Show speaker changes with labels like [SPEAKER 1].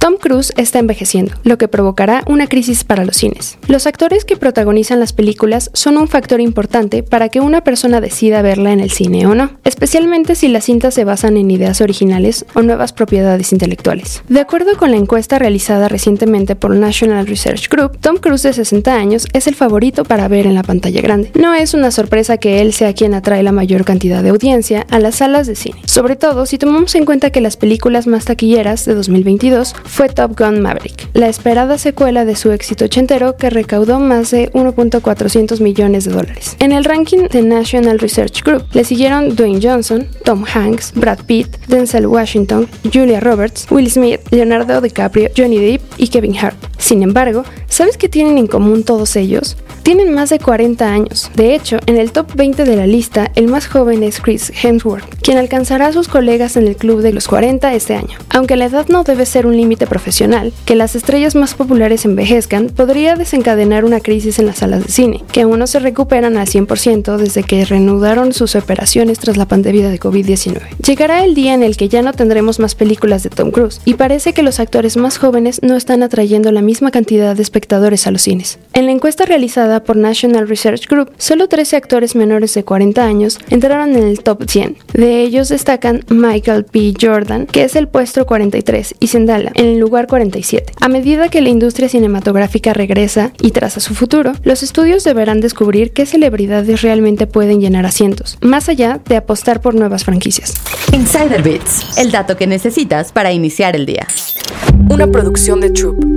[SPEAKER 1] Tom Cruise está envejeciendo, lo que provocará una crisis para los cines. Los actores que protagonizan las películas son un factor importante para que una persona decida verla en el cine o no, especialmente si las cintas se basan en ideas originales o nuevas propiedades intelectuales. De acuerdo con la encuesta realizada recientemente por National Research Group, Tom Cruise de 60 años es el favorito para ver en la pantalla grande. No es una sorpresa que él sea quien atrae la mayor cantidad de audiencia a las salas de cine, sobre todo si tomamos en cuenta que las películas más taquilleras de 2022 fue Top Gun Maverick, la esperada secuela de su éxito ochentero que recaudó más de 1.400 millones de dólares. En el ranking de National Research Group le siguieron Dwayne Johnson, Tom Hanks, Brad Pitt, Denzel Washington, Julia Roberts, Will Smith, Leonardo DiCaprio, Johnny Depp y Kevin Hart. Sin embargo, ¿sabes qué tienen en común todos ellos? Tienen más de 40 años. De hecho, en el top 20 de la lista, el más joven es Chris Hemsworth, quien alcanzará a sus colegas en el club de los 40 este año. Aunque la edad no debe ser un límite profesional, que las estrellas más populares envejezcan podría desencadenar una crisis en las salas de cine, que aún no se recuperan al 100% desde que reanudaron sus operaciones tras la pandemia de COVID-19. Llegará el día en el que ya no tendremos más películas de Tom Cruise, y parece que los actores más jóvenes no están atrayendo la misma cantidad de espectadores a los cines. En la encuesta realizada por National Research Group, solo 13 actores menores de 40 años entraron en el top 100. De ellos destacan Michael P. Jordan, que es el puesto 43, y Zendala, en el lugar 47. A medida que la industria cinematográfica regresa y traza su futuro, los estudios deberán descubrir qué celebridades realmente pueden llenar asientos, más allá de apostar por nuevas franquicias.
[SPEAKER 2] Insider Bits, el dato que necesitas para iniciar el día.
[SPEAKER 3] Una producción de Troop.